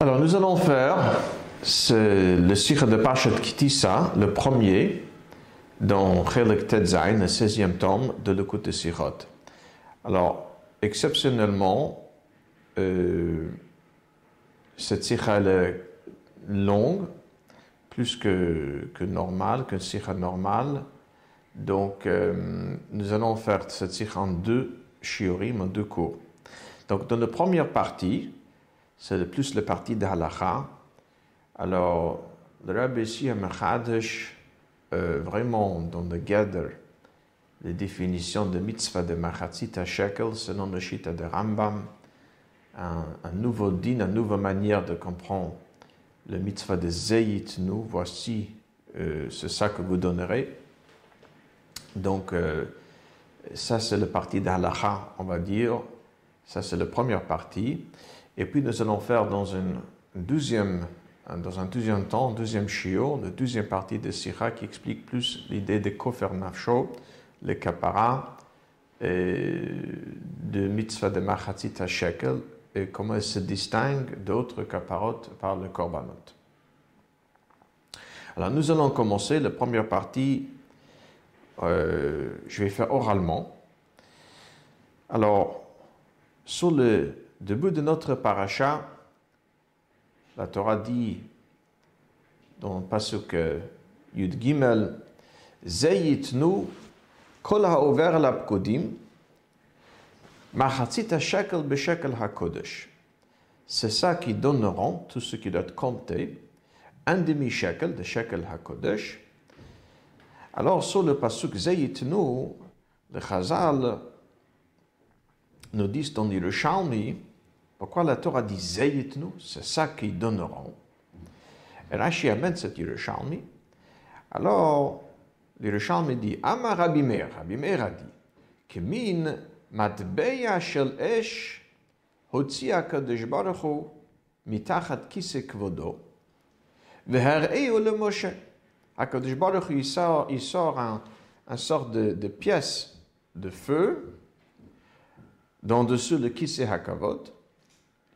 Alors nous allons faire le sikha de Parshat Kitissa, le premier, dans Tetzain, le 16e tome de l'écoute de Sikhot. Alors, exceptionnellement, euh, cette sikha est longue, plus que, que normal, qu'une sikha normale. Donc, euh, nous allons faire cette sikha en deux shiurim, en deux cours. Donc, dans la première partie, c'est le plus la partie de halacha. Alors, le rabbi ici a Mechadesh, euh, vraiment dans le gather, les définitions de mitzvah de Machatzit Shekel selon le Shita de Rambam, un, nouveau din, une nouvelle manière de comprendre le mitzvah de Zeyit nous. Voici, euh, c'est ça que vous donnerez. Donc, euh, ça c'est la partie de halacha, on va dire. Ça c'est la première partie. Et puis nous allons faire dans une deuxième, dans un deuxième temps, deuxième shiur, la deuxième partie de Sira qui explique plus l'idée de Kofer Nafsho, le kapara, et de mitzvah de Machatzit Shekel, et comment elle se distingue d'autres kaparot par le korbanot. Alors nous allons commencer la première partie, euh, je vais faire oralement. Alors, sur le début de notre paracha, la Torah dit dans le pasuk Yud Gimel, Zeyitnu kol ha'over lapkodim, machatzit shekel beshekel hakodesh. C'est ça qui donneront, tout ce qui doit être compté, un demi-shekel de shekel hakodesh. Alors, sur le pasuk le Chazal nous disent dans Yerushalmi, pourquoi la Torah dit Zayitnu C'est ça qu'ils donneront. Et Rashi amène cette Yerushalmi. Alors, l'Yerushalmi dit Amar Rabbi Meir. Rabbi Meir a dit Kemin matbeya shel esh hotzi kadosh Baruch Hu mitachat kise kvodo vehareu le Moshe. HaKadosh Baruch Hu, il sort, il sort un, un sorte de, de pièce de feu d'en dessous le kise hakavot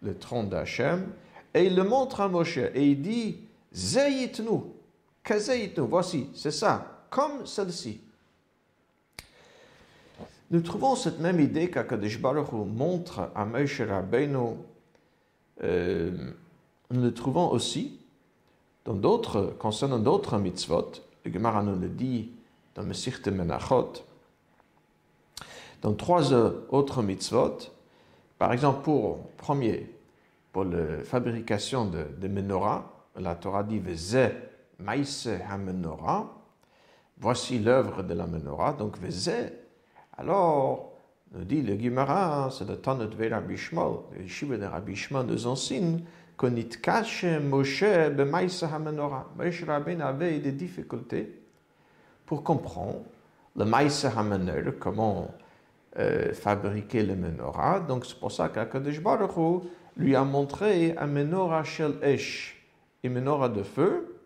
le trône d'Hachem, et il le montre à Moshe, et il dit, Zayitnu, Kazayitnu, voici, c'est ça, comme celle-ci. Nous trouvons cette même idée qu'Akadosh Baruch montre à Moshe Rabbeinu, euh, nous le trouvons aussi dans d'autres, concernant d'autres mitzvot, le Gemara nous le dit dans Mesirte Menachot, dans trois autres mitzvot, par exemple pour, premier, pour la fabrication de, de menorah, la Torah dit maïse ha-menorah, voici l'œuvre de la menorah, donc Veze. Alors, nous dit le Gemara, c'est le temps de Rabbi Shmuel, le Yeshiva de Rabbi Shmuel nous enseigne qu'on y cache Moshe be maïse ha-menorah. Moshe Rabbein avait des difficultés pour comprendre le maïse ha-menorah, comment euh, fabriquer le menorah. Donc c'est pour ça qu'Akadosh Baruch Hu lui a montré un menorah shel esh, une menorah de feu.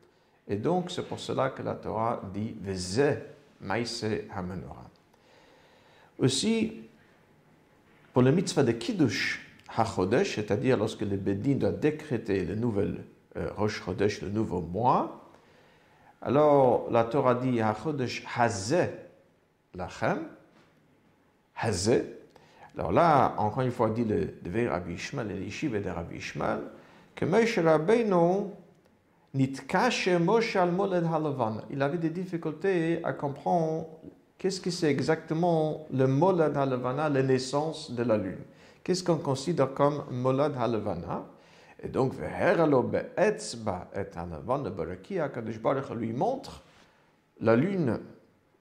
Et donc c'est pour cela que la Torah dit Veze maïse ha-menorah. Aussi, pour le mitzvah de Kiddush ha-chodesh, c'est-à-dire lorsque le Bedin doit décréter le nouvel euh, Rosh Chodesh, le nouveau mois, alors la Torah dit ha-chodesh hazeh lachem, Hazé. Alors là, encore une fois, dit le devait Rabbi Ishmael et de Rabbi Ishmael, que Moshe Rabbeinu nitkache Moshe al moled halavan. Il avait des difficultés à comprendre qu'est-ce que c'est exactement le moled halavana, la naissance de la lune. Qu'est-ce qu'on considère comme moled halavana? Et donc, lui montre la lune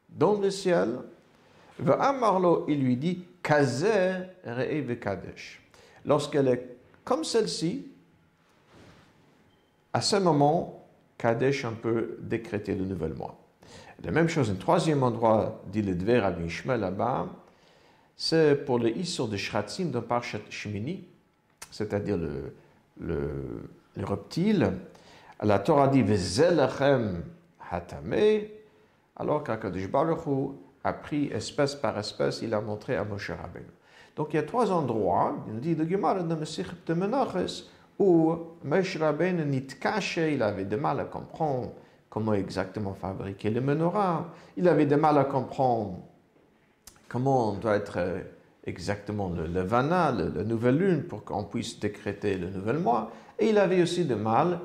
dans le ciel, il lui dit. Lorsqu'elle est comme celle-ci, à ce moment, Kadesh, on peut décréter le nouvel mois. La même chose, un troisième endroit, dit le Dver à Ishmael là-bas, c'est pour le Issur de Shratzim dans Parshat Shmini, c'est-à-dire le, le, le reptile. La Torah dit, Vezelachem hatame, alors qu'Akadosh Baruch Hu a pris espèce par espèce, il a montré à Moshe Rabbeinu. Donc il y a trois endroits, il dit le Gemara de de Menachos, où Moshe Rabbeinu Nitkache, il avait de mal à comprendre comment exactement fabriquer le menorah, il avait de mal à comprendre comment doit être euh, exactement le, le vana, la nouvelle lune, pour qu'on puisse décréter le nouvel mois, et il avait aussi de mal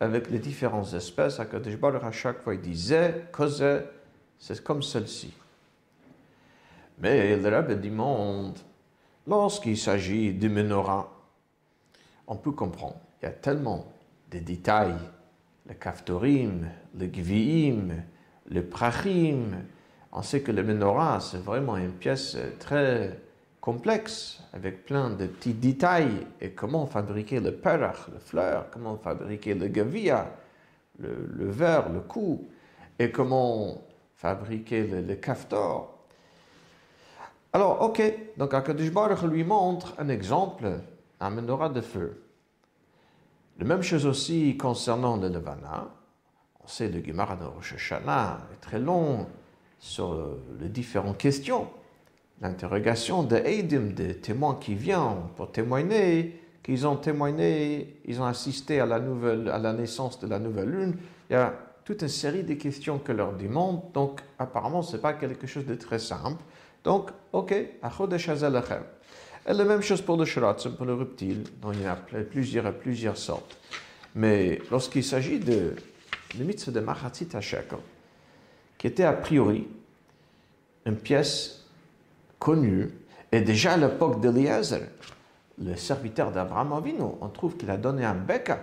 avec les différentes espèces. À à chaque fois, il disait, causait, c'est comme celle-ci. Mais le Rebbe demande, lorsqu'il s'agit du menorah, on peut comprendre. Il y a tellement de détails. Le kaftorim, le gviim, le prachim. On sait que le menorah, c'est vraiment une pièce très complexe, avec plein de petits détails. Et comment fabriquer le perach, le fleur, comment fabriquer le gavia, le, verre, le cou, et comment fabriquer le, le kaftor. Alors, ok, donc Akadosh Baruch lui montre un exemple, un menorah de feu. La même chose aussi concernant le Levana. On sait le Gemara de Rosh Hashanah est très long sur les différentes questions. L'interrogation des Eidim, des témoins qui viennent pour témoigner, qu'ils ont témoigné, ils ont assisté à la, nouvelle, à la naissance de la nouvelle lune. Il y a toute une série de questions que leur demande. Donc, apparemment, ce n'est pas quelque chose de très simple. Donc, ok, la même chose pour le shratzim, pour le reptile, dont il y a plusieurs, plusieurs sortes. Mais lorsqu'il s'agit de la mitzvah de Machatzit HaShekel, qui était a priori une pièce connue, et déjà à l'époque d'Eliezer, le serviteur d'Abraham Avinu, on trouve qu'il a donné un beka,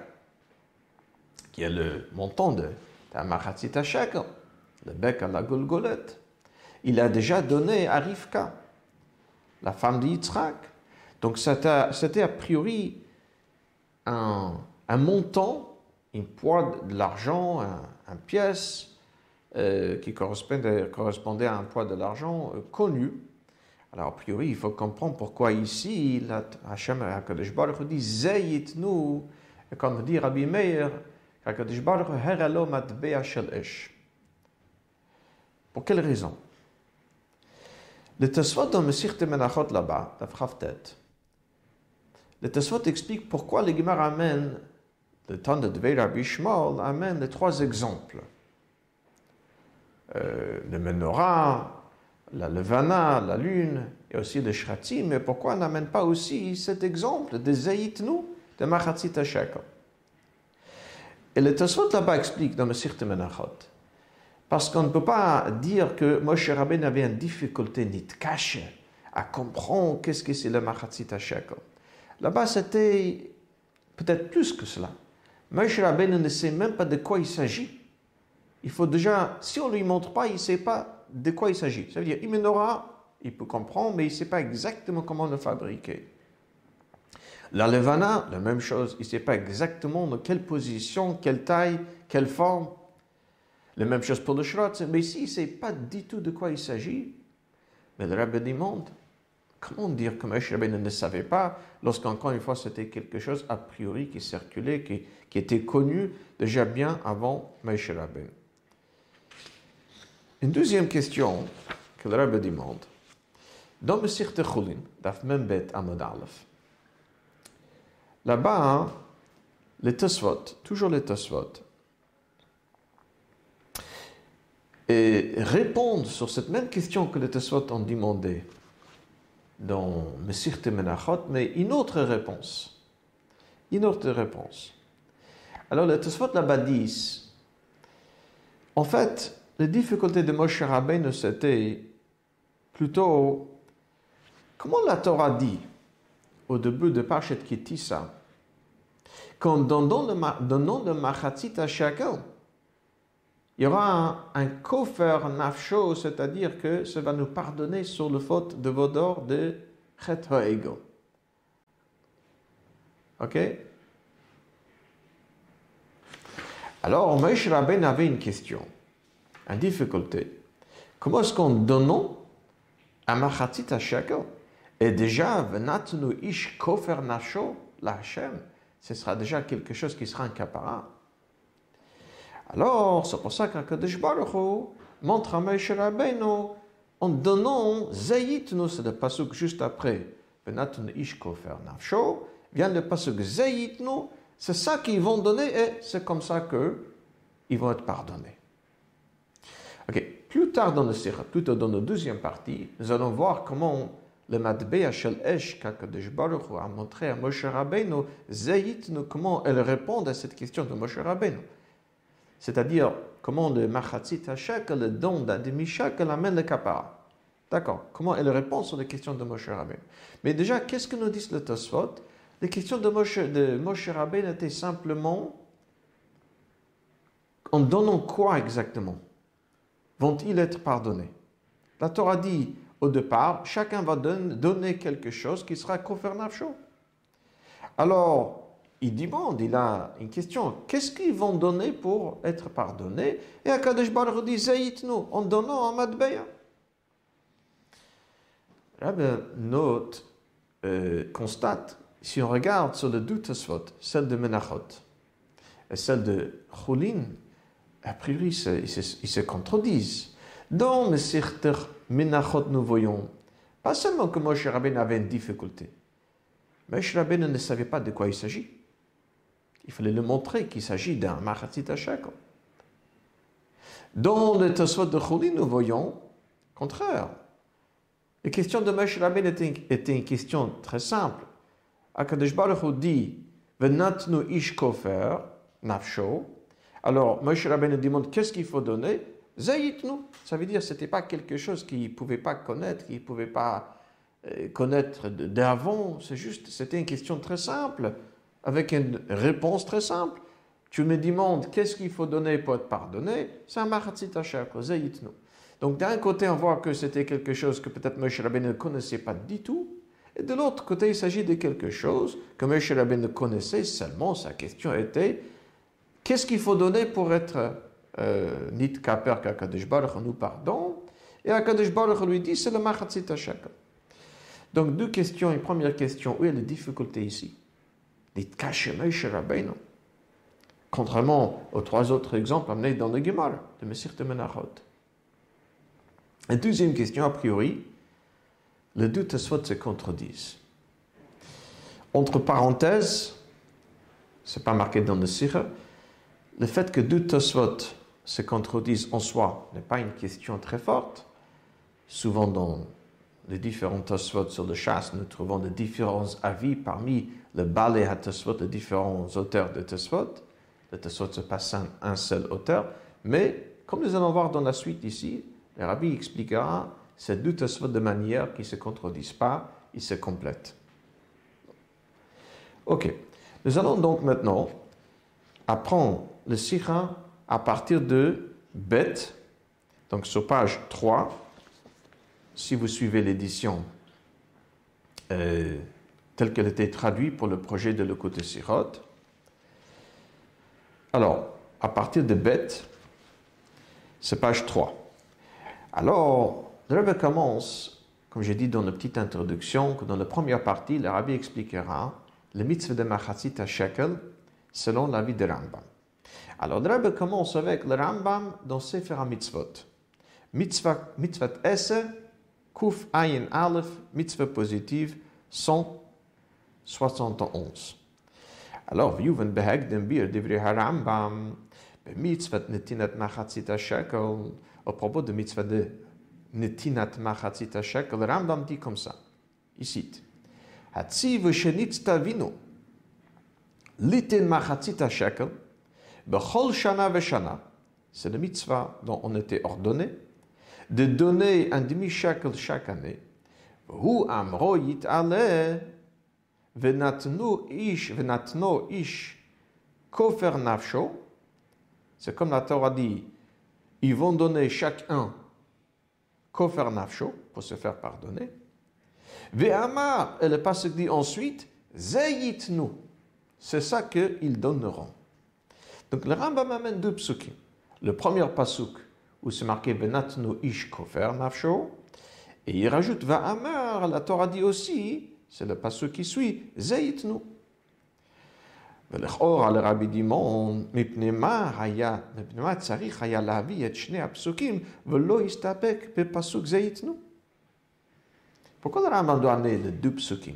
qui est le montant de, la Machatzit HaShekel, le bec à la Golgolette il a déjà donné à Rivka, la femme d'Yitzhak. Donc c'était a priori un, montant, une poids de l'argent, un, pièce euh, qui correspondait, à un poids de l'argent euh, connu. Alors, a priori, il faut comprendre pourquoi ici, Hachem HaKadosh Baruch dit Zeyit nous, et comme dit Rabbi Meir, HaKadosh Baruch Heralo Matbea Shel Esh. Pour quelle raison? Le Tosfot dans de Menachot là-bas, la tête, le Tosfot explique pourquoi le Gemara amène, le temps de Dveir Rabbi amène les trois exemples. Euh, le menorah, la levana, la lune, et aussi le shratim, mais pourquoi n'amène pas aussi cet exemple de Zayitnu, de Machatzit Shekel Et le Tosfot là-bas explique dans de Menachot, parce qu'on ne peut pas dire que Moshe Rabbein avait une difficulté ni de cacher à comprendre qu'est-ce que c'est le Machatzit Shekel. Là-bas, c'était peut-être plus que cela. Moshe Rabbein ne sait même pas de quoi il s'agit. Il faut déjà, si on ne lui montre pas, il ne sait pas de quoi il s'agit. Ça veut dire, il il peut comprendre, mais il ne sait pas exactement comment le fabriquer. La Levana, la même chose, il ne sait pas exactement dans quelle position, quelle taille, quelle forme, la même chose pour le Shrot, mais ici, ne sait pas du tout de quoi il s'agit. Mais le Rabbi demande, comment dire que Moshe Rabbeinu ne savait pas, lorsqu'encore une fois c'était quelque chose a priori qui circulait, qui, était connu déjà bien avant Moshe Rabbeinu. Une deuxième question que le Rabbi demande, dans le Sirte Chulin, Daf Amod Aleph, là-bas, hein, les Tosfot, toujours les Tosfot, et répondre sur cette même question que les Tesot ont demandé dans Messir Temenachot, mais une autre réponse. Une autre réponse. Alors les Tesot là-bas disent, en fait, les difficultés de Moshe Rabbeinu, c'était plutôt, comment la Torah dit au début de Parchet Kitissa, qu'en donnant le, le Machatzit à chacun, il y aura un, kofer nafsho, c'est-à-dire que ça va nous pardonner sur le faute de Vodor de Chet Ego. Ok? Alors, Moïse Rabben avait une question, une difficulté. Comment est-ce qu'en donnant un machatzit à chacun, et déjà, venatnu ish kofer nafsho, la Hashem, ce sera déjà quelque chose qui sera incapable. Alors, c'est pour ça qu'Akadosh Baruch montre à Moshe Rabbeinu en donnant Zayitnu, c'est le pasuk juste après, Benatun Ishko Nafsho, vient le pasuk Zayitnu, c'est ça qu'ils vont donner et c'est comme ça qu'ils vont être pardonnés. Ok, plus tard dans le Sira, plutôt dans la deuxième partie, nous allons voir comment le Madbeya Shel Esh, qu'Akadosh Baruch a montré à Moshe Rabbeinu, Zayitnu, comment elle répond à cette question de Moshe Rabbeinu. C'est-à-dire, comment le Machatzit Hashak, le don d'un demi-shak, amène le kapara. D'accord Comment elle répond sur les questions de Moshe Rabbeinu. Mais déjà, qu'est-ce que nous dit le Tosfot? Les questions de Moshe, de Moshe Rabbeinu étaient simplement en donnant quoi exactement? Vont-ils être pardonnés? La Torah dit au départ, chacun va donner quelque chose qui sera chaud. Alors, il bon, il a une question, qu'est-ce qu'ils vont donner pour être pardonnés? Et Akadosh Baruch dit, nous en donnant un Madbeya. Rabbi note, euh, constate, si on regarde sur le doute celle de Menachot et celle de Choulin, a priori, ils se, contredisent. Dans le Menachot, nous voyons pas seulement que Moshe Rabbein avait une difficulté, Moshe Rabbein ne savait pas de quoi il s'agit. Il fallait le montrer qu'il s'agit d'un Machatzit Hashakel. Dans le Tosfot de Choulin, nous voyons contraire. La question de Moshe Rabbein était, une question très simple. Akadosh Baruch dit Venatnu ish kofer nafsho. Alors Moshe Rabbein demande qu'est-ce qu'il faut donner? Zayitnu. Ça veut dire que ce n'était pas quelque chose qu'il ne pouvait pas connaître, qu'il ne pouvait pas euh, connaître d'avant. C'est juste, c'était une question très simple avec une réponse très simple. Tu me demandes qu'est-ce qu'il faut donner pour être pardonné, c'est un. Donc d'un côté, on voit que c'était quelque chose que peut-être Moshe Rabbeinu ne connaissait pas du tout, et de l'autre côté, il s'agit de quelque chose que Moshe Rabbeinu connaissait seulement. Sa question était qu'est-ce qu'il faut donner pour être euh, nit kaper qu'Akadosh Baruch nous pardon Et Akadosh Baruch lui dit c'est le machatzit Donc deux questions. Une première question où est la difficulté ici? Contrairement aux trois autres exemples amenés dans le Gemara de Messir de Menachot. Et deuxième question, a priori, les deux Tosfot se contredisent. Entre parenthèses, c'est pas marqué dans le Sira, le fait que deux Tosfot se contredisent en soi n'est pas une question très forte. Souvent dans les différents Tosfot sur le chasse, nous trouvons de différents avis parmi le balai à Tosfot, les différents auteurs de Tosfot. Le Tosfot se passe un, un seul auteur, mais comme nous allons voir dans la suite ici, le rabbi expliquera ces deux Tosfot de manière qui ne se contredisent pas, ils se complètent. Ok, nous allons donc maintenant apprendre le Sikha à partir de Bet, donc sur page 3, si vous suivez l'édition euh, telle qu'elle était traduite pour le projet de l'écoute Sirot. Alors, à partir de bête, c'est page 3. Alors, le rabbi commence, comme j'ai dit dans la petite introduction, que dans la première partie, le rabbi expliquera le mitzvah de Machatzit à Shekel selon l'avis de Rambam. Alors, le rabbi commence avec le Rambam dans Sefer HaMitzvot. Mitzvah, mitzvah esse, kuf ayin aleph, mitzvah positive, 171. Alors, Juven mitzvah netinat shekel, de mitzvah de netinat shekel, Rambam dit comme ça, il Hatziv litin machatzit shekel, bechol shana c'est mitzvah dont on était ordonné, de donner un demi-shekel chaque année, hu venatnu ish, venatno ish, kofer nafsho, c'est comme la Torah dit, ils vont donner chacun kofer nafsho, pour se faire pardonner. Ve'amar, et le passage dit ensuite, zayitnu, c'est ça qu'ils donneront. Donc le Rambam amène deux psukim. Le premier pasuk, où c'est marqué Benatnu ish kofer nafsho, et il rajoute Va'amar, la Torah dit aussi, c'est le pasuk qui suit, Zayitnu. ולכאורה לרבי דימון, מפני מה היה, מפני מה צריך היה להביא את שני הפסוקים ולא הסתפק בפסוק זה ייתנו? Pourquoi le Rambam doit amener les deux psukim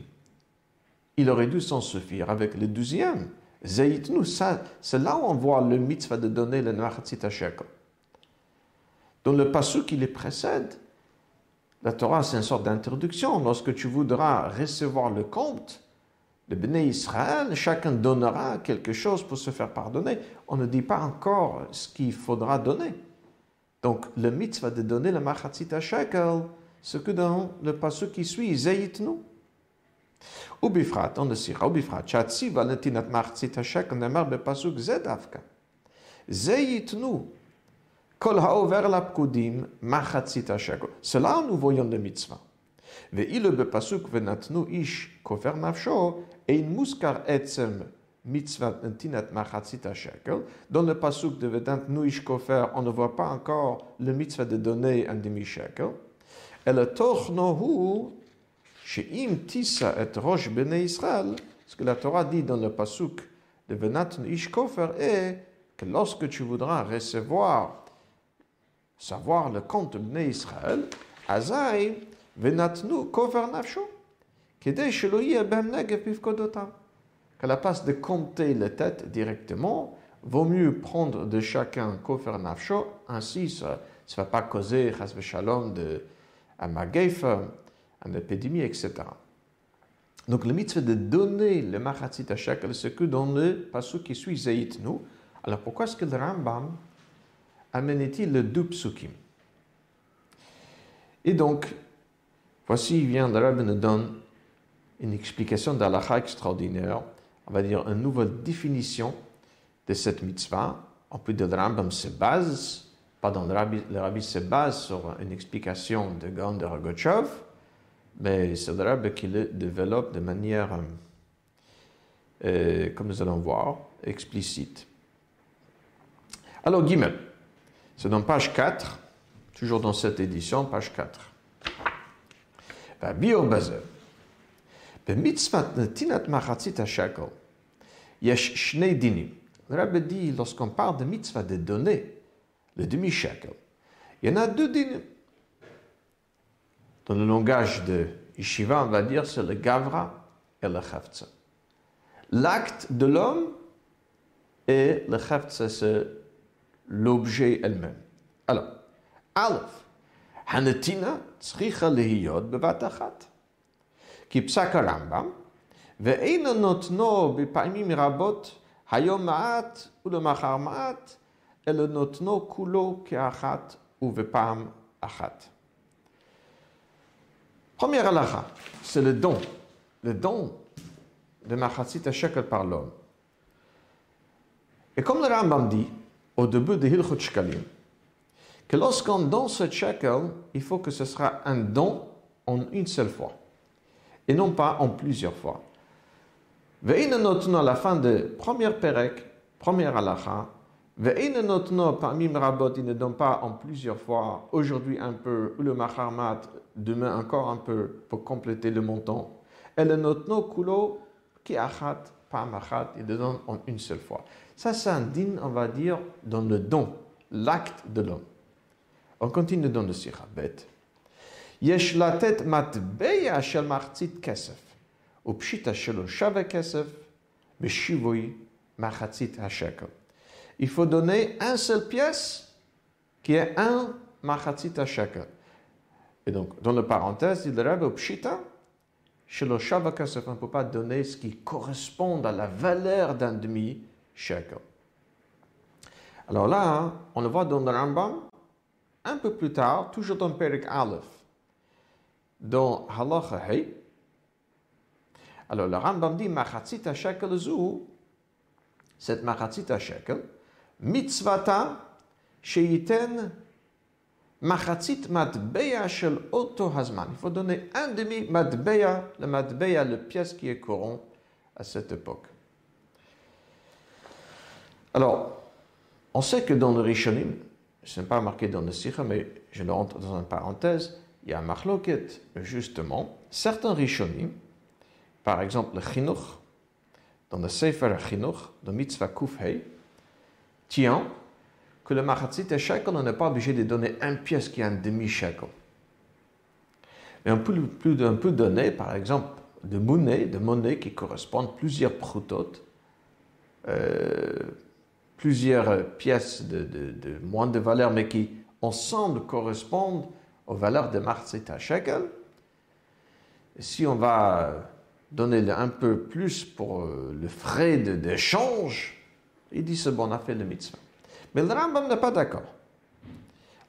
il aurait dû s'en suffire avec le douzième. Zayitnu, ça, c'est là où on voit le mitzvah de donner le Machatzit shekel. Dans le passage qui les précède, la Torah, c'est une sorte d'introduction. Lorsque tu voudras recevoir le compte de Bnei Israël, chacun donnera quelque chose pour se faire pardonner. On ne dit pas encore ce qu'il faudra donner. Donc, le mitzvah de donner la machatzit à shekel, ce que dans le passage qui suit, zayitnu. Ou bifrat, on le sira, ou bifrat, chatsi valentinat machatzit à shekel, nemar bepasuk zedavka. Zayitnu, cela, nous voyons le mitzvah. Dans le pasuk de venatnu ish kofer, on ne voit pas encore le mitzvah de donner un demi shekel. Et rosh. Ce que la Torah dit dans le pasuk de venatnu ish kofer que lorsque tu voudras recevoir savoir le compte de b'nei Israël, Azai Venatnu Kofer Nafsho, Kedei shelo bem negev pivkodotam. Qu'à la place de compter les têtes directement, vaut mieux prendre de chacun Kofer Nafsho, ainsi ça ne va pas causer, chas shalom, de un en épidémie, etc. Donc le mitzvah de donner le machatzit à shekel, c'est que dans le passage qui suit nous. Alors pourquoi est-ce que le Rambam amène-t-il le deux psukim? Et donc, voici, il vient, le Rabbi nous donne une explication d'Alacha extraordinaire, on va dire une nouvelle définition de cette mitzvah. On peut dire Rambam se base, pardon, le Rabbi, le se base sur une explication de Gaon de Rogochov, mais c'est le Rabbi qui le développe de manière, euh, euh, comme nous allons voir, explicite. Alors, Gimel, c'est dans page 4, toujours dans cette édition, page 4. Rabbi bah, Obazer, B'mitzvat netinat machatzit shekel, yesh shnei dinim. Le rabbi dit, lorsqu'on parle de mitzvah de donner le demi-shekel, il y en a deux dinim. Dans le langage de Yeshiva, on va dire c'est le gavra et le chavtza. L'acte de l'homme et le chavtza, c'est l'objet elle-même. Alors, Aleph, Hanatina tsricha lehiyot bevatachat. Ki psak Rambam, ve'ena notno bepa'imim rabot hayom ma'at ulemachar ma'at, ele notno kulo ke'achat uvepam achat. Première halakha, c'est le don. Le don de Machatzit à par l'homme. Et comme le Rambam dit, au début de Hilchot Shkalim, que lorsqu'on donne ce shekel, il faut que ce sera un don en une seule fois, et non pas en plusieurs fois. Ve'ina notno à la fin de première perek, première halakha, Ve'ina notno parmi rabot, il ne donne pas en plusieurs fois, aujourd'hui un peu, ou le macharmat, demain encore un peu pour compléter le montant. Et le notno kulo qui achat, pas machat, il donne en une seule fois. Ça, c'est un din, on va dire, dans le don, l'acte de l'homme. On continue dans le sirabet. יש לתת מטבע של מחצית כסף, ופשיטה שלו שווה כסף, בשיווי מחצית השקל. Il faut donner un seule pièce qui est un מחצית השקל. Et donc, dans la parenthèse, il Rabbi au Pshita, chez le Shavakasef, on ne peut pas donner ce qui correspond à la valeur d'un alors là, on le voit dans le Rambam, un peu plus tard, toujours dans Perik Aleph, dans Halacha. Alors le Rambam dit, Machatzita shekel zu, cette Machatzita shekel, mitzvata sheyiten Machatzit matbeya shel oto hazman. Il faut donner un demi matbeya, le matbeya, le pièce qui est courant à cette époque. Alors, on sait que dans le Rishonim, ce n'est pas marqué dans le Sikha, mais je le rentre dans une parenthèse, il y a un marloket, justement, certains Rishonim, par exemple le Chinuch, dans le Sefer Chinuch, dans Mitzvah Kufhei, tient que le machatzit et shekel, on n'est pas obligé de donner un pièce qui est un demi-shekel. Mais on peut, plus, donner, par exemple, de monnaie, de monnaie qui correspondent plusieurs prutot, euh, plusieurs pièces de, moins de valeur, mais qui ensemble correspondent aux valeurs de Marzita Shekel. si on va donner un peu plus pour euh, le frais d'échange, il dit c'est bon, on a fait le mitzvah. Mais le Rambam n'est pas d'accord.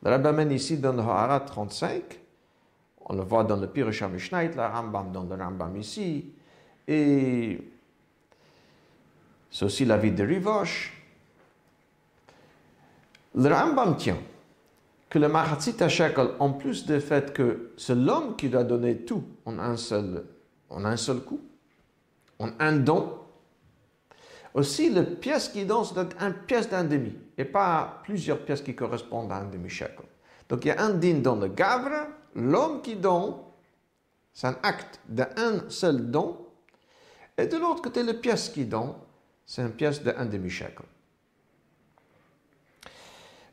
Le Rambam ici dans le Ha'ara 35, on le voit dans le Pirush Mishnait, le Rambam dans le Rambam ici, et c'est aussi la vie de Rivosh. Le Rambam tient que le Mahatzit Shekel, en plus du fait que c'est l'homme qui doit donner tout en un seul, en un seul coup, en un don, aussi la pièce qui donne, c'est une pièce d'un demi, et pas plusieurs pièces qui correspondent à un demi-shekel. Donc il y a un din dans le gavre, l'homme qui donne, c'est un acte d'un seul don, et de l'autre côté, la pièce qui donne, c'est une pièce d'un demi-shekel.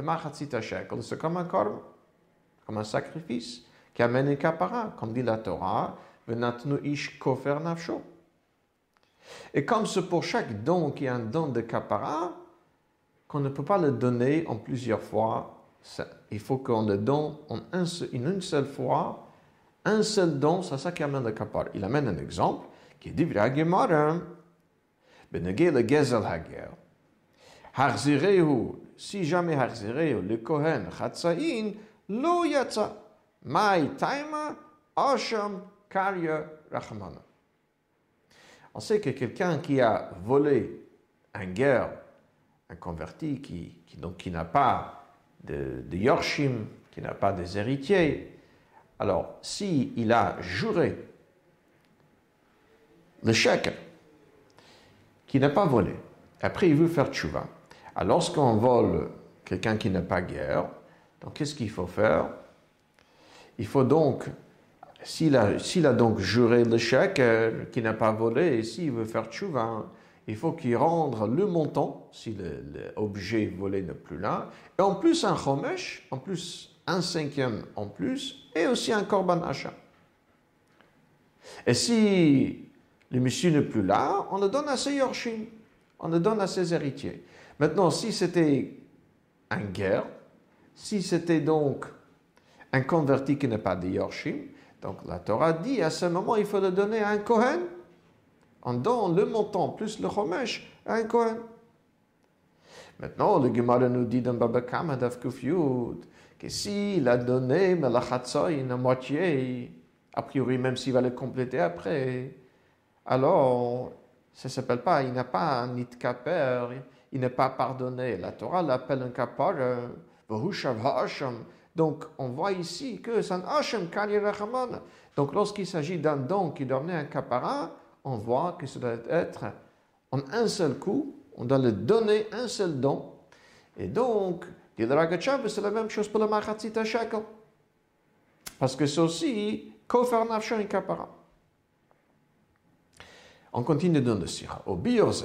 de machatzit shekel. C'est comme un corps, comme un sacrifice qui amène une capara, comme dit la Torah, venatnu ish kofer nafsho. Et comme c'est pour chaque don qui est un don de capara, qu'on ne peut pas le donner en plusieurs fois, il faut qu'on le donne en un seul, une seule fois, un seul don, c'est ça qui amène le kapara. Il amène un exemple qui est dit Gemara. Benegel le gezel hagel. Harzireu si jamais Harzireu, le Kohen Chatzain, lo yatsa, mai taima, asham, karya, rachmana. On sait que quelqu'un qui a volé un guerre, un converti qui, donc, qui n'a pas de, de Yorshim, qui n'a pas des héritiers, alors s'il il a juré le chèque qui n'a pas volé, après il veut faire tchouva, alors lorsqu'on vole quelqu'un qui n'a pas guerre, donc qu'est-ce qu'il faut faire? Il faut donc s'il a, donc juré chèque euh, qui n'a pas volé, et s'il veut faire tchouva, il faut qu'il rende le montant, si l'objet volé n'est plus là, et en plus un chomesh, en plus un cinquième en plus, et aussi un korban achat. Et si le monsieur n'est plus là, on le donne à ses yorshim, on le donne à ses héritiers. Maintenant, si c'était un guerre, si c'était donc un converti qui n'est pas de yorshim, donc la Torah dit à ce moment, il faut le donner à un Kohen. En donnant le montant plus le chomesh à un Kohen. Maintenant, le Gemara nous dit dans Baba Kama que s'il a donné à moitié, a priori même s'il va le compléter après, alors ça ne s'appelle pas, il n'a pas un nitkaper, il n'est pas pardonné. La Torah l'appelle un kapar, ha'asham, donc, on voit ici que un Hashem Donc, lorsqu'il s'agit d'un don qui doit un capara, on voit que ça doit être en un seul coup, on doit le donner un seul don. Et donc, c'est la même chose pour le Machatzit Shekel. Parce que c'est aussi Kofer Nafsho et Kapara. On continue dans le Sira. Au Bioze,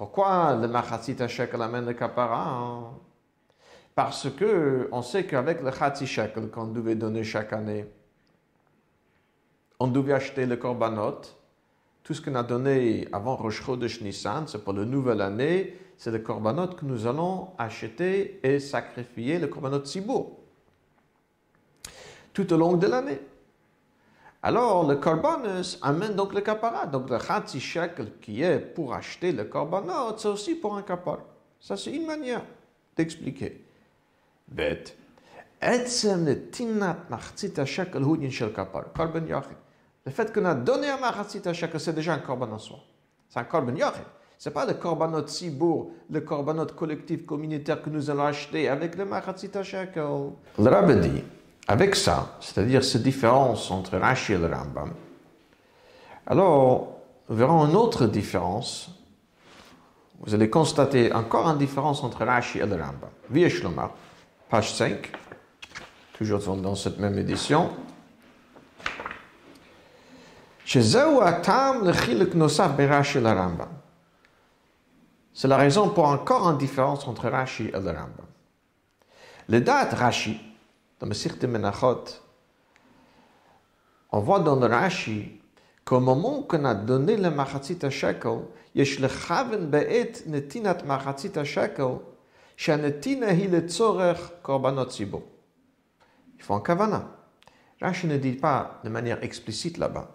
Pourquoi le machatzit shekel amène le kapara hein? Parce que on sait qu'avec le chatzi shekel qu'on devait donner chaque année, on devait acheter le korbanot. Tout ce qu'on a donné avant Rosh Chodesh Nissan, c'est pour la nouvelle année, c'est le korbanot que nous allons acheter et sacrifier, le korbanot Sibour, tout au long de l'année. Alors, le korbanos amène donc le kapara. Donc, le chatzi shekel qui est pour acheter le korbanot, c'est aussi pour un kapar. Ça, c'est une manière d'expliquer. Bête. Le fait qu'on a donné un machzita shekel, c'est déjà un korban en soi. C'est un korban yachid. C'est pas le korbanot sibour, le korbanot collectif communautaire que nous allons acheter avec le machzita shekel. Le rabbi dit, avec ça, c'est-à-dire cette différence entre Rashi et le Rambam, alors nous verrons une autre différence. Vous allez constater encore une différence entre Rashi et le Rambam. Vieshlomar, page 5, toujours dans cette même édition. C'est la raison pour encore une différence entre Rashi et le Rambam. Le date Rashi, dans le Sirte Menachot, on voit dans le Rashi qu'au moment qu'on a donné le Machatzit Shekel, יש לכוון בעת נתינת מחצית השקל, שהנתינה היא לצורך קורבנות ציבור. Il faut un kavana. Rashi ne dit pas de manière explicite là-bas.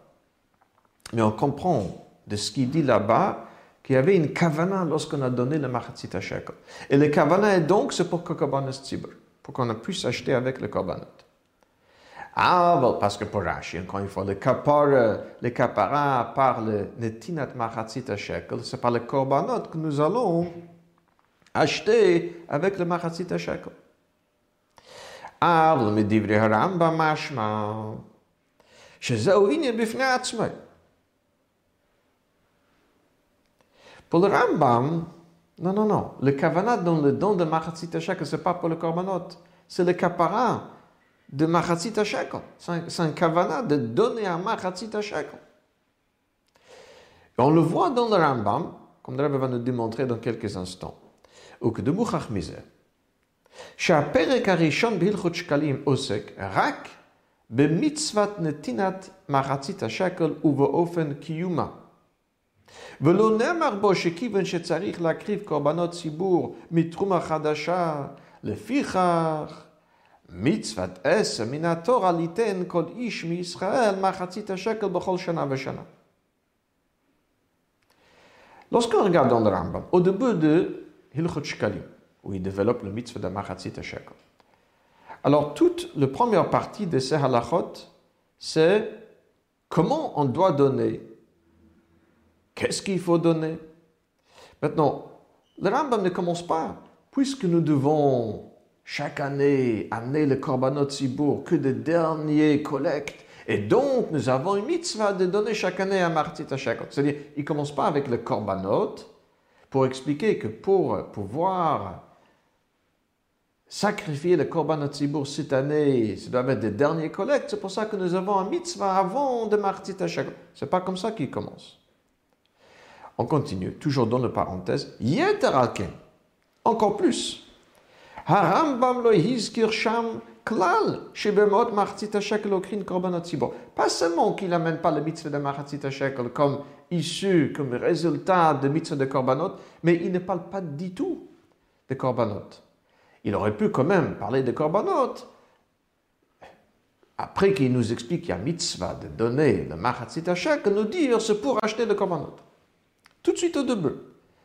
Mais on comprend de ce qu'il dit là-bas qu'il y avait une kavana lorsqu'on a donné le machatzit shekel. Et le kavana est donc, c'est pour korbanos tzibur pour qu'on puisse acheter avec le korbanot. Ah, bon, parce que pour Rashi, encore une fois, le kapar, le kapara par le netinat machatzit shekel, c'est par le korbanot que nous allons acheter avec le machatzit shekel. אבל מדברי הרמב"ם משמע שזהו עניין בפני עצמו. Pour le Rambam, non, non, non. Le kavanat dans le don de Machatzit Shekel, ce n'est pas pour le korbanot. C'est le kapara de Machatzit Shekel. C'est un kavanat de donner à Machatzit Shekel. On le voit dans le Rambam, comme le Rabbi va nous démontrer dans quelques instants. Ou que de Mouchach Mizer. שהפרק הראשון בהלכות שקלים עוסק רק במצוות נתינת מחצית השקל ובאופן קיומה. ולא נאמר בו שכיוון שצריך להקריב קורבנות ציבור מתרומה חדשה, לפיכך מצוות עשר מן התורה ליתן כל איש מישראל מחצית השקל בכל שנה ושנה. Lorsqu'on regarde dans le Rambam, au début de Hilchot Shkalim, où il développe le mitzvah de Machatzit Shekel. Alors, toute la première partie de ces halachot, c'est comment on doit donner Qu'est-ce qu'il faut donner? Maintenant, le Rambam ne commence pas, puisque nous devons chaque année amener le korbanot sibour que de derniers collectes, et donc nous avons une mitzvah de donner chaque année un martit à chaque C'est-à-dire, il ne commence pas avec le korbanot pour expliquer que pour pouvoir sacrifier le korbanot sibour cette année, ça doit être des derniers collectes, c'est pour ça que nous avons un mitzvah avant de martit à chaque C'est pas comme ça qu'il commence. On continue, toujours dans la parenthèse. Yeteralken, encore plus. Harambam lo hizkir sham klal, shebemot martzita shekel okrin korbanot. Pas seulement qu'il n'amène pas le mitzvah de martzita shekel comme issu, comme résultat de mitzvah de korbanot, mais il ne parle pas du tout de korbanot. Il aurait pu quand même parler de korbanot, après qu'il nous explique qu'il y a mitzvah de donner le machatzita shekel, nous dire c'est pour acheter le korbanot tout de suite au début.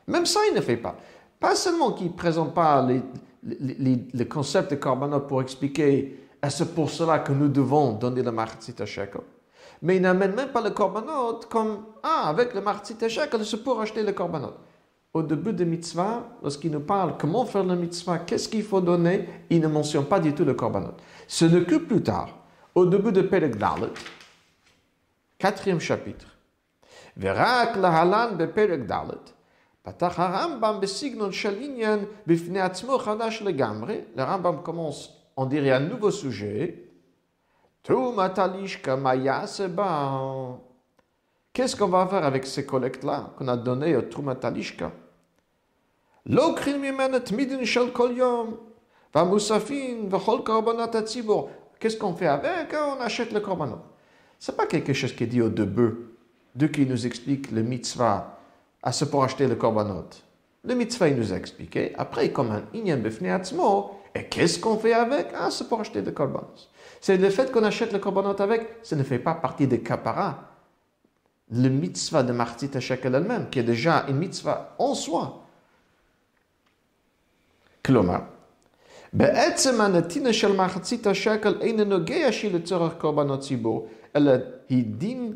Même ça, il ne fait pas. Pas seulement qu'il ne présente pas le concept de korbanot pour expliquer c'est pour cela que nous devons donner le martzit shekel. Mais il n'amène même pas le korbanot comme ah avec le martzit shekel c'est pour acheter le korbanot. Au début de mitzvah, lorsqu'il nous parle comment faire le mitzvah, qu'est-ce qu'il faut donner, il ne mentionne pas du tout le korbanot. Ce n'est que plus tard, au début de Dalet, quatrième chapitre, ורק להלן בפרק ד' פתח הרמב"ם בסגנון של עניין בפני עצמו חדש לגמרי. לרמב"ם commence, on dirait un nouveau sujet. תרומת הלישקה, מה יעשה בה? Qu'est-ce qu'on va faire avec ces collectes-là qu'on a données au תרומת הלישקה? לוקחים ממנה תמידין של כל יום, והמוספין וכל קורבנות הציבור. Qu'est-ce qu'on fait avec? On achète le korbanot. C'est pas quelque chose qui est dit au début de qui nous explique le mitzvah à ce pour acheter le korbanot. Le mitzvah, il nous a expliqué. Après, comme un inyan befneatzmo, Et qu'est-ce qu'on fait avec Ah, c'est pour acheter des korbanos. C'est le fait qu'on achète le korbanot avec, ça ne fait pas partie des kapara. Le mitzvah de Martit Shekel elle-même, qui est déjà une mitzvah en soi. כלומר, בעצם הנתינה של מחצית השקל אינו נוגע שהיא לצורך קורבנות ציבור, אלא היא דין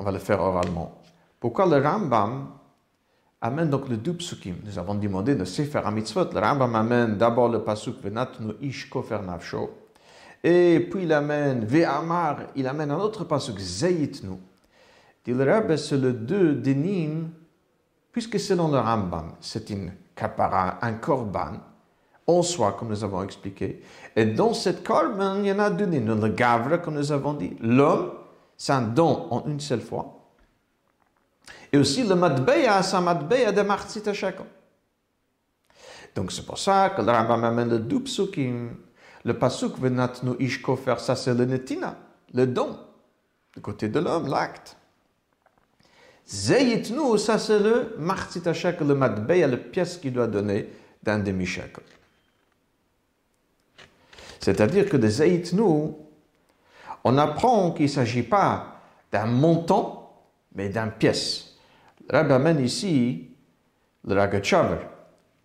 on va le faire oralement, pourquoi le Rambam amène donc le deux. Nous avons demandé de Sefer HaMitzvot. Le Rambam amène d'abord le pasuk Venatnu ish kofer nafsho. Et puis il amène Ve'amar, il amène un autre pasuk Zeyitnu. Dit le Rabbi, c'est le deux d'énim, puisque selon le Rambam, c'est une kapara, un korban, en soi, comme nous avons expliqué. Et dans cette korban, il y en a deux Le gavre, comme nous avons dit, l'homme, c'est un don en une seule fois. Et aussi le matbeya, c'est un matbeya de martzit shekel. Donc c'est pour ça que le Rambam amène le deux. Le pasuk venatnu ish kofer, ça c'est le netina, le don, du côté de l'homme, l'acte. Zeyitnu, ça c'est le martzit shekel, le matbeya, la pièce qu'il doit donner d'un demi-shekel. C'est-à-dire que de Zeyitnu, on apprend qu'il ne s'agit pas d'un montant, mais d'une pièce. Rabbi amène ici le Ragachover,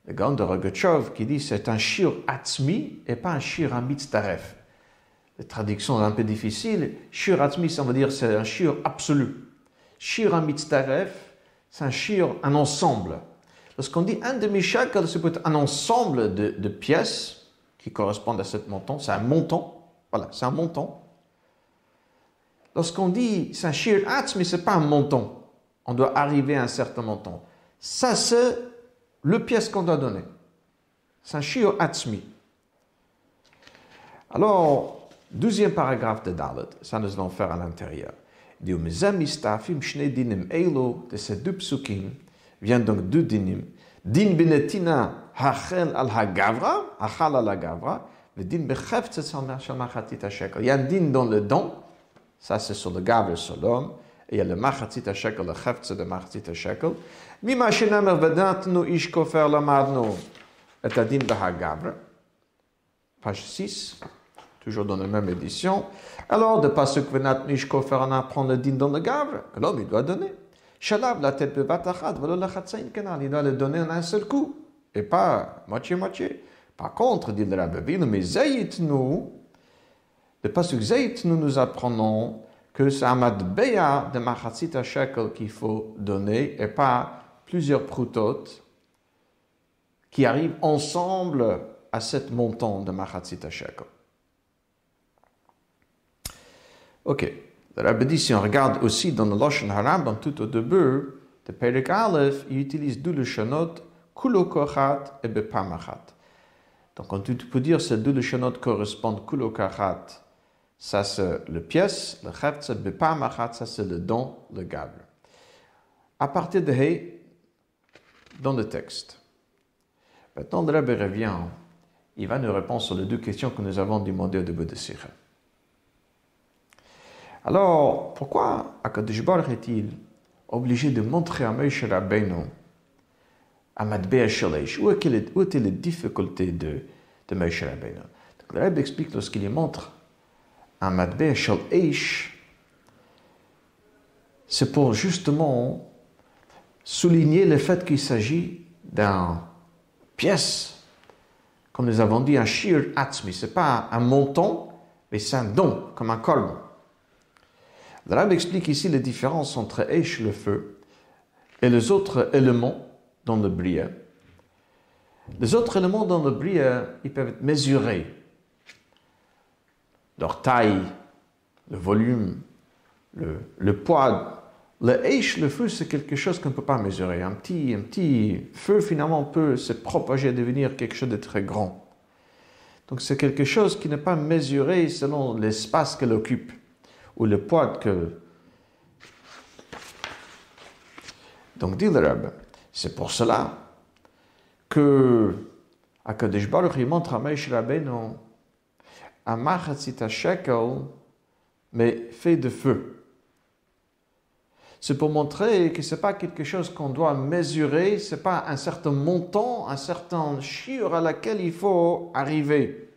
le grand de qui dit c'est un shir atzmi et pas un shir amitztaref. La traduction est un peu difficile. Shir atzmi, ça veut dire c'est un shir absolu. Shir amitztaref, c'est un shir, un ensemble. Lorsqu'on dit un demi-shekel, c'est peut être un ensemble de, de, pièces qui correspondent à ce montant. C'est un montant. Voilà, c'est un montant. Lorsqu'on dit c'est un shir atzmi, c'est pas un montant on doit arriver à un certain montant. Ça, c'est le pièce qu'on doit donner. C'est un atzmi. Alors, deuxième paragraphe de Dalet, ça nous allons faire à l'intérieur. De ces deux psukim, viennent donc deux dinim. Din benetina hachel al hagavra, hachal al hagavra, le din becheftzet shal machatit. Il y a un din dans le don, ça c'est sur le gavre, sur l'homme, et il y a le machatzit shekel, le cheftze de machatzit shekel. Mima shenamer vedatnu ish kofer lamadnu et adin bahagavre. Page 6, toujours dans la même édition. Alors, de pasuk venatnu ish kofer, on apprend le din dans le gavre, que l'homme il doit donner. Shalab la tête bebatachad, velo la chatzain canal, il doit le donner en un seul coup, et pas moitié-moitié. Par contre, dit le rabbi, mais zayit nous, de pasuk zayit nous, nous apprenons que c'est un matbeya de machatzit shekel qu'il faut donner et pas plusieurs prutot qui arrivent ensemble à cet montant de machatzit shekel. Ok. Le rabbi dit, si on regarde aussi dans le Loshen Harambam tout au début de Perik Aleph, il utilise deux leshonot, kulokochat et bepamachat. Donc on peut dire que ces deux leshonot correspondent kulokochat ça c'est le pièce, le bepamachat, ça c'est le don, le gavre. À partir de He, dans le texte. Maintenant, le Rabbi revient, il va nous répondre sur les deux questions que nous avons demandées au début de Sikha. Alors, pourquoi Akadosh est-il obligé de montrer à Moshe Rabbeinu à Matbea Shalesh Où était la difficulté de, de Moshe Le Rabbi explique lorsqu'il montre un shel eish, c'est pour justement souligner le fait qu'il s'agit d'une pièce, comme nous avons dit, un shir atzmi. Ce n'est pas un montant, mais c'est un don, comme un colme. Le Rabbi explique ici la différence entre Eish, le feu, et les autres éléments dans le bria. Les autres éléments dans le bria, ils peuvent être mesurés leur taille, le volume, le, poids. Le H, le feu, c'est quelque chose qu'on ne peut pas mesurer. Un petit, un petit feu, finalement, peut se propager à devenir quelque chose de très grand. Donc c'est quelque chose qui n'est pas mesuré selon l'espace qu'elle occupe ou le poids que... Donc dit le Rebbe, c'est pour cela que Akadosh Baruch il montre à Moshe Rabbeinu machatzit shekel, mais fait de feu. C'est pour montrer que ce n'est pas quelque chose qu'on doit mesurer, ce n'est pas un certain montant, un certain chiur à laquelle il faut arriver.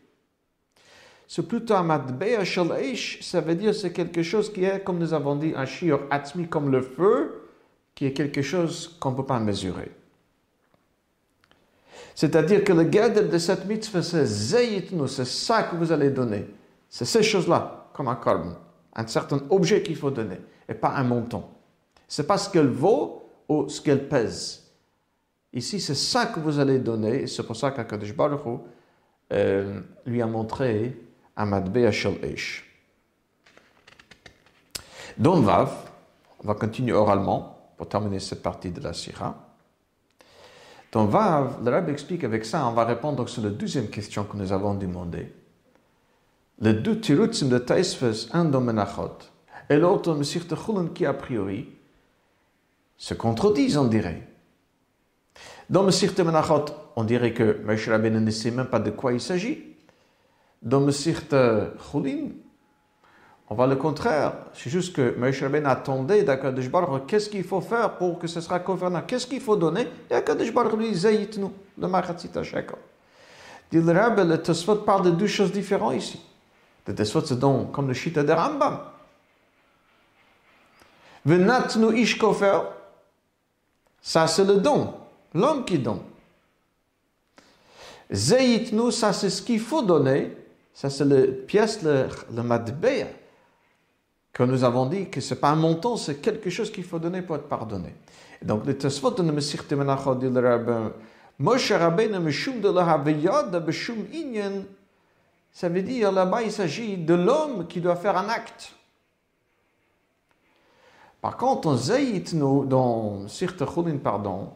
C'est plutôt un matbea shel ça veut dire c'est quelque chose qui est, comme nous avons dit, un chiur atmi comme le feu, qui est quelque chose qu'on ne peut pas mesurer. C'est-à-dire que le guide de cette mitzvah, c'est zayitnu, c'est ça que vous allez donner. C'est ces choses-là, comme un carbone, un certain objet qu'il faut donner, et pas un montant. C'est pas ce qu'elle vaut ou ce qu'elle pèse. Ici, c'est ça que vous allez donner, et c'est pour ça qu'Akadosh Baruch euh, lui a montré un matbea shel ish. Don on va continuer oralement pour terminer cette partie de la Sira. Dans Vav, le Rabbi explique avec ça, on va répondre sur la deuxième question que nous avons demandé. Les deux tirutzim de Taisves, un dans Menachot, et l'autre, M. Chulun, qui a priori se contredisent, on dirait. Dans Sirte Menachot, on dirait que Rabbeinu ne sait même pas de quoi il s'agit. Dans Sirte Chulin, on voit le contraire. C'est juste que Moshe Rabbeinu attendait d'Akadosh Baruch qu'est-ce qu'il faut faire pour que ce sera gouvernant Qu'est-ce qu'il faut donner? Et Akadosh Baruch lui dit, nous, le Machatzit HaShekel. Dit le Rabbe, le Tosfot parle de deux choses différentes ici. Le Tosfot, c'est donc comme le Shita de Rambam. Venatnu ish kofer, ça, c'est le don, l'homme qui donne. Zeyitnu, ça, c'est ce qu'il faut donner. Ça, c'est la pièce, le, le que nous avons dit que ce n'est pas un montant, c'est quelque chose qu'il faut donner pour être pardonné. Donc, le Tesvot de Mesirte Menachot dit le rabbin, Moshe Rabbeinu meshum de la beshum inyan, ça veut dire là-bas, il s'agit de l'homme qui doit faire un acte. Par contre, en nous, dans Chulin, pardon,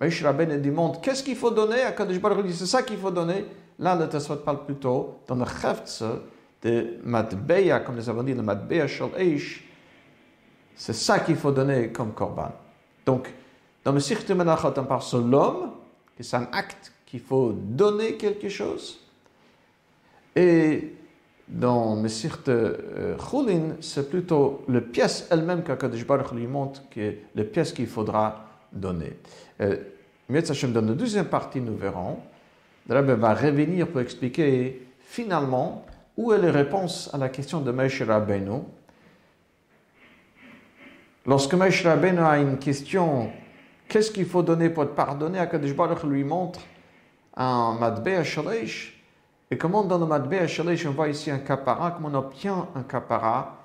Moshe Rabbeinu demande qu'est-ce qu'il faut donner? À Kadosh Baruch c'est ça qu'il faut donner. Là, le Tesfot parle plutôt dans le Cheftze de Matbeya, comme nous avons dit, le Matbeya Shal Eish, c'est ça qu'il faut donner comme Korban. Donc, dans le Sirte Menachot, on parle sur l'homme, que c'est un acte qu'il faut donner quelque chose. Et dans Messirt euh, Chulin, c'est plutôt la pièce elle-même qu'Akadosh Baruch lui montre, que la pièce qu'il faudra donner. Euh, dans la deuxième partie, nous verrons, le Rabbi va revenir pour expliquer finalement où est la réponse à la question de Moshe Rabbeinu? Lorsque Moshe Rabbeinu a une question, qu'est-ce qu'il faut donner pour être pardonné, Akadosh Baruch lui montre un Madbea Shalesh, et comment dans le Madbe Shalish, on voit ici un capara, comment on obtient un capara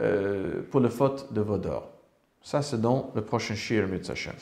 euh, pour le faute de Vodor. Ça, c'est dans le prochain Shir Mitzvah